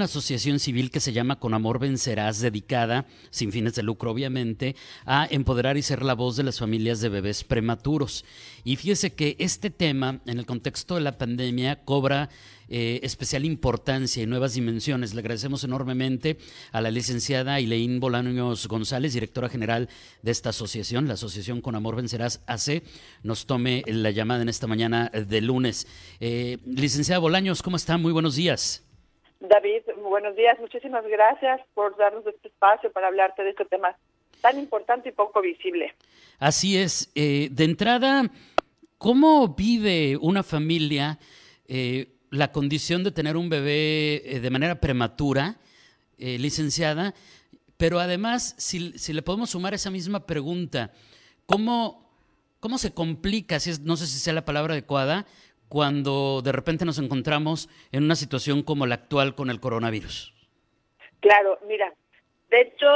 una asociación civil que se llama Con Amor Vencerás, dedicada, sin fines de lucro obviamente, a empoderar y ser la voz de las familias de bebés prematuros. Y fíjese que este tema, en el contexto de la pandemia, cobra eh, especial importancia y nuevas dimensiones. Le agradecemos enormemente a la licenciada Ileín Bolaños González, directora general de esta asociación, la Asociación Con Amor Vencerás AC, nos tome la llamada en esta mañana de lunes. Eh, licenciada Bolaños, ¿cómo está? Muy buenos días. David, buenos días. Muchísimas gracias por darnos este espacio para hablarte de este tema tan importante y poco visible. Así es. Eh, de entrada, ¿cómo vive una familia eh, la condición de tener un bebé eh, de manera prematura, licenciada? Pero además, si, si, le podemos sumar esa misma pregunta, ¿cómo, cómo se complica, si es, no sé si sea la palabra adecuada, cuando de repente nos encontramos en una situación como la actual con el coronavirus? Claro, mira, de hecho,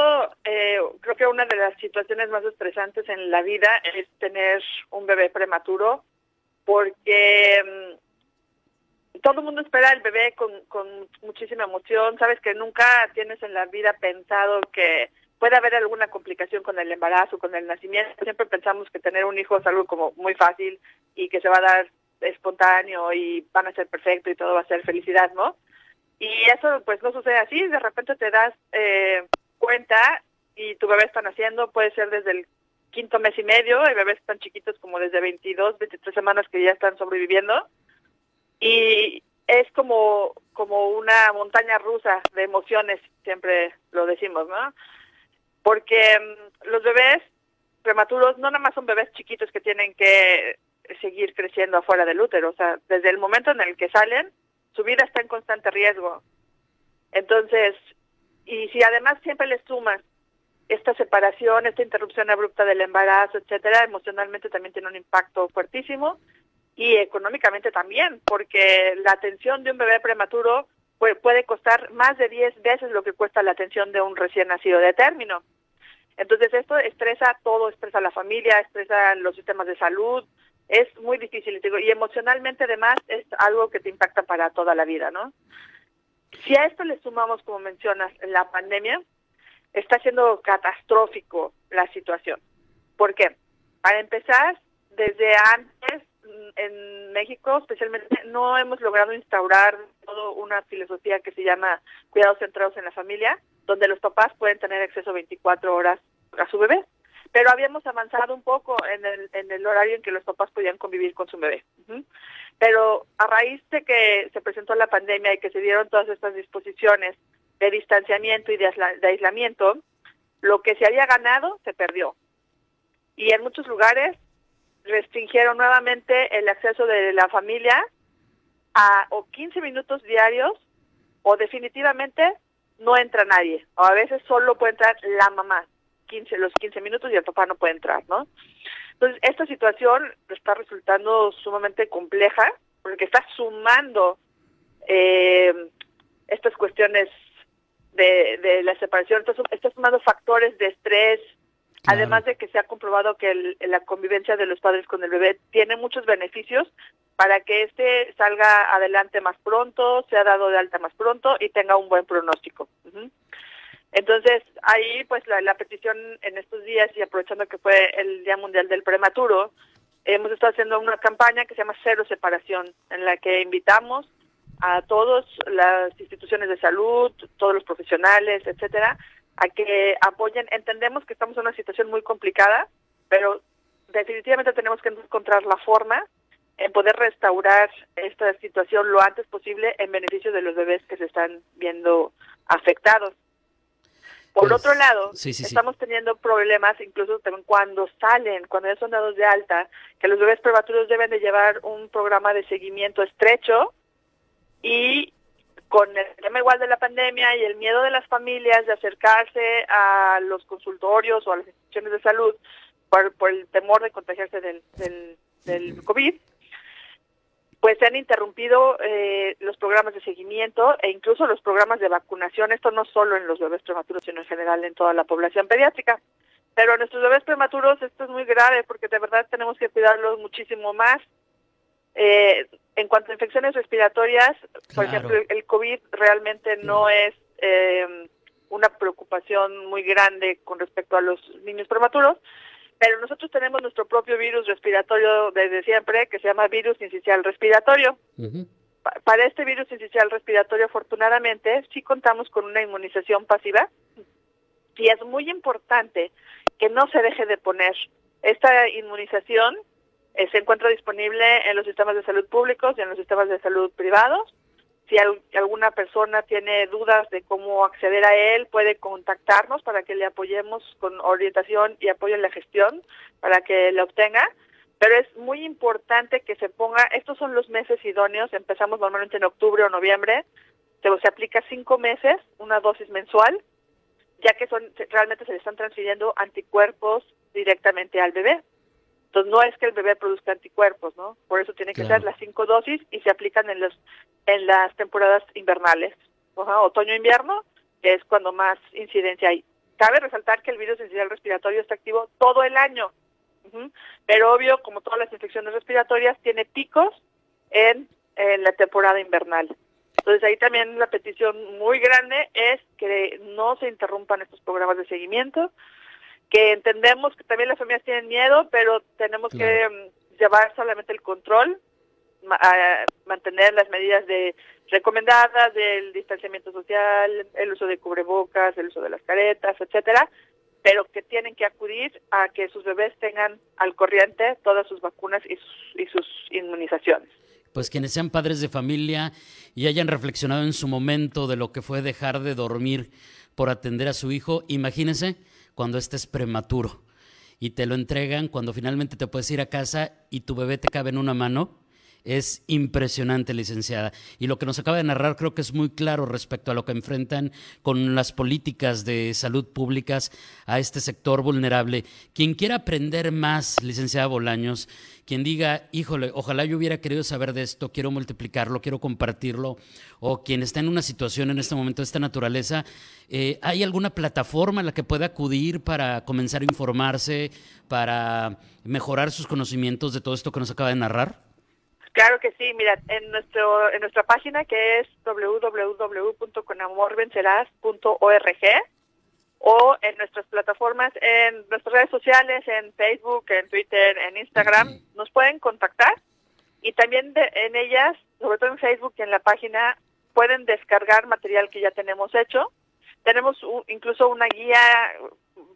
eh, creo que una de las situaciones más estresantes en la vida es tener un bebé prematuro, porque mm, todo el mundo espera el bebé con, con muchísima emoción. Sabes que nunca tienes en la vida pensado que puede haber alguna complicación con el embarazo, con el nacimiento. Siempre pensamos que tener un hijo es algo como muy fácil y que se va a dar espontáneo y van a ser perfecto y todo va a ser felicidad, ¿no? Y eso pues no sucede así, de repente te das eh, cuenta y tu bebé está naciendo, puede ser desde el quinto mes y medio, hay bebés tan chiquitos como desde 22, 23 semanas que ya están sobreviviendo y es como como una montaña rusa de emociones, siempre lo decimos, ¿no? Porque mm, los bebés prematuros no nada más son bebés chiquitos que tienen que seguir creciendo afuera del útero. O sea, desde el momento en el que salen, su vida está en constante riesgo. Entonces, y si además siempre le sumas esta separación, esta interrupción abrupta del embarazo, etcétera, emocionalmente también tiene un impacto fuertísimo y económicamente también, porque la atención de un bebé prematuro puede, costar más de 10 veces lo que cuesta la atención de un recién nacido de término. Entonces esto estresa todo, estresa la familia, estresa los sistemas de salud, es muy difícil y emocionalmente además es algo que te impacta para toda la vida, ¿no? Si a esto le sumamos, como mencionas, la pandemia, está siendo catastrófico la situación. ¿Por qué? Para empezar, desde antes mm, en México, especialmente, no hemos logrado instaurar toda una filosofía que se llama cuidados centrados en la familia, donde los papás pueden tener acceso 24 horas a su bebé pero habíamos avanzado un poco en el, en el horario en que los papás podían convivir con su bebé. Pero a raíz de que se presentó la pandemia y que se dieron todas estas disposiciones de distanciamiento y de, aislamiento, lo que se había ganado se perdió. Y en muchos lugares restringieron nuevamente el acceso de la familia a o 15 minutos diarios o definitivamente no entra nadie. O a veces solo puede entrar la mamá. 15, los 15 minutos y el papá no puede entrar, ¿no? Entonces, esta situación está resultando sumamente compleja porque está sumando eh, estas cuestiones de, de la separación, está, está sumando factores de estrés, Además de que se ha comprobado que la convivencia de los padres con el bebé tiene muchos beneficios para que éste salga adelante más pronto, sea dado de alta más pronto y tenga un buen pronóstico. Entonces, ahí pues la, petición en estos días y aprovechando que fue el Día Mundial del Prematuro, hemos estado haciendo una campaña que se llama Cero Separación, en la que invitamos a todas las instituciones de salud, todos los profesionales, etcétera, a que apoyen. Entendemos que estamos en una situación muy complicada, pero definitivamente tenemos que encontrar la forma en poder restaurar esta situación lo antes posible en beneficio de los bebés que se están viendo afectados. Por pues, otro lado, estamos teniendo problemas incluso también cuando salen, cuando ya son dados de alta, que los bebés prematuros deben de llevar un programa de seguimiento estrecho y con el tema igual de la pandemia y el miedo de las familias de acercarse a los consultorios o a las instituciones de salud por, por el temor de contagiarse del, del, del COVID, pues se han interrumpido eh, los programas de seguimiento e incluso los programas de vacunación, esto no solo en los bebés prematuros, sino en general en toda la población pediátrica. Pero a nuestros bebés prematuros esto es muy grave porque de verdad tenemos que cuidarlos muchísimo más. Eh, en cuanto a infecciones respiratorias, por ejemplo, el COVID realmente no es eh, una preocupación muy grande con respecto a los niños prematuros, pero nosotros tenemos nuestro propio virus respiratorio desde siempre, que se llama virus incisional respiratorio. Para este virus incisional respiratorio, afortunadamente, sí contamos con una inmunización pasiva y es muy importante que no se deje de poner. Esta inmunización eh, se encuentra disponible en los sistemas de salud públicos y en los sistemas de salud privados si alguna persona tiene dudas de cómo acceder a él, puede contactarnos para que le apoyemos con orientación y apoyo en la gestión para que le obtenga. Pero es muy importante que se ponga, estos son los meses idóneos, empezamos normalmente en octubre o noviembre, se, se aplica cinco meses, una dosis mensual, ya que son realmente se le están transfiriendo anticuerpos directamente al bebé. Entonces no es que el bebé produzca anticuerpos, ¿no? Por eso tiene que ser las cinco dosis y se aplican en los en las temporadas invernales, otoño-invierno, que es cuando más incidencia hay. Cabe resaltar que el virus incidental respiratorio está activo todo el año, pero obvio, como todas las infecciones respiratorias, tiene picos en, en la temporada invernal. Entonces ahí también la petición muy grande es que no se interrumpan estos programas de seguimiento, que entendemos que también las familias tienen miedo, pero tenemos que mm, llevar solamente el control, mantener las medidas de recomendadas del distanciamiento social, el uso de cubrebocas, el uso de las caretas, etcétera, pero que tienen que acudir a que sus bebés tengan al corriente todas sus vacunas y sus, y sus inmunizaciones. Pues quienes sean padres de familia y hayan reflexionado en su momento de lo que fue dejar de dormir por atender a su hijo, imagínense cuando estés prematuro y te lo entregan cuando finalmente te puedes ir a casa y tu bebé te cabe en una mano. Es impresionante, licenciada. Y lo que nos acaba de narrar creo que es muy claro respecto a lo que enfrentan con las políticas de salud públicas a este sector vulnerable. Quien quiera aprender más, licenciada Bolaños, quien diga, híjole, ojalá yo hubiera querido saber de esto, quiero multiplicarlo, quiero compartirlo, o quien está en una situación en este momento de esta naturaleza, eh, ¿hay alguna plataforma a la que pueda acudir para comenzar a informarse, para mejorar sus conocimientos de todo esto que nos acaba de narrar? Claro que sí, mira, en nuestro en nuestra página que es www.conamorvenceraz.org o en nuestras plataformas, en nuestras redes sociales, en Facebook, en Twitter, en Instagram, nos pueden contactar y también en ellas, sobre todo en Facebook y en la página, pueden descargar material que ya tenemos hecho. Tenemos incluso una guía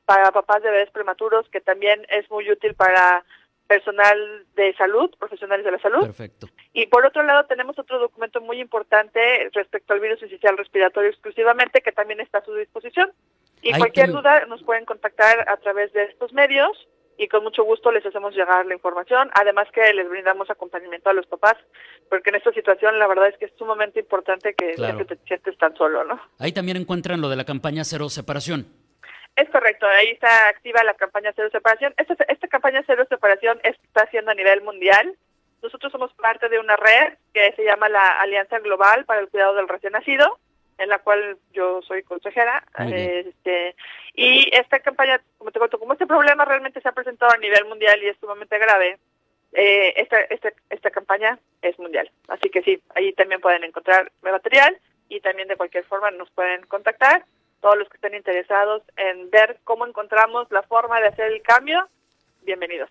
para papás de bebés prematuros que también es muy útil para personal de salud, profesionales de la salud. Perfecto. Y por otro lado tenemos otro documento muy importante respecto al virus inicial respiratorio exclusivamente que también está a su disposición. Y cualquier duda nos pueden contactar a través de estos medios y con mucho gusto les hacemos llegar la información. Además que les brindamos acompañamiento a los papás, porque en esta situación la verdad es que es sumamente importante que no te sientes tan solo, ¿no? Ahí también encuentran lo de la campaña Cero Separación. Es correcto, ahí está activa la campaña Cero Separación. Esta, esta campaña Cero Separación está haciendo a nivel mundial. Nosotros somos parte de una red que se llama la Alianza Global para el Cuidado del Recién Nacido en la cual yo soy consejera. Este, y esta campaña, como te cuento, como este problema realmente se ha presentado a nivel mundial y es sumamente grave, eh, esta, esta, esta campaña es mundial. Así que sí, ahí también pueden encontrar material y también de cualquier forma nos pueden contactar. Todos los que estén interesados en ver cómo encontramos la forma de hacer el cambio, bienvenidos.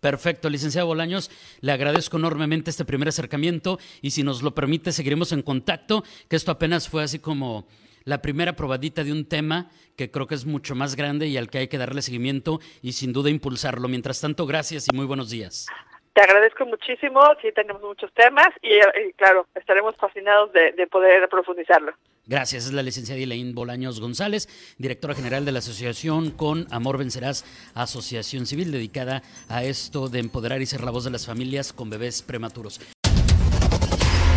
Perfecto, licenciado Bolaños, le agradezco enormemente este primer acercamiento y si nos lo permite seguiremos en contacto, que esto apenas fue así como la primera probadita de un tema que creo que es mucho más grande y al que hay que darle seguimiento y sin duda impulsarlo. Mientras tanto, gracias y muy buenos días. Te agradezco muchísimo, sí tenemos muchos temas y, claro, estaremos fascinados de, de poder profundizarlo. Gracias. Es la licenciada Elaine Bolaños González, directora general de la asociación Con Amor Vencerás, asociación civil dedicada a esto de empoderar y ser la voz de las familias con bebés prematuros.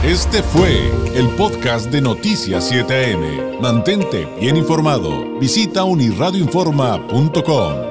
Este fue el podcast de Noticias 7am. Mantente bien informado. Visita unirradioinforma.com.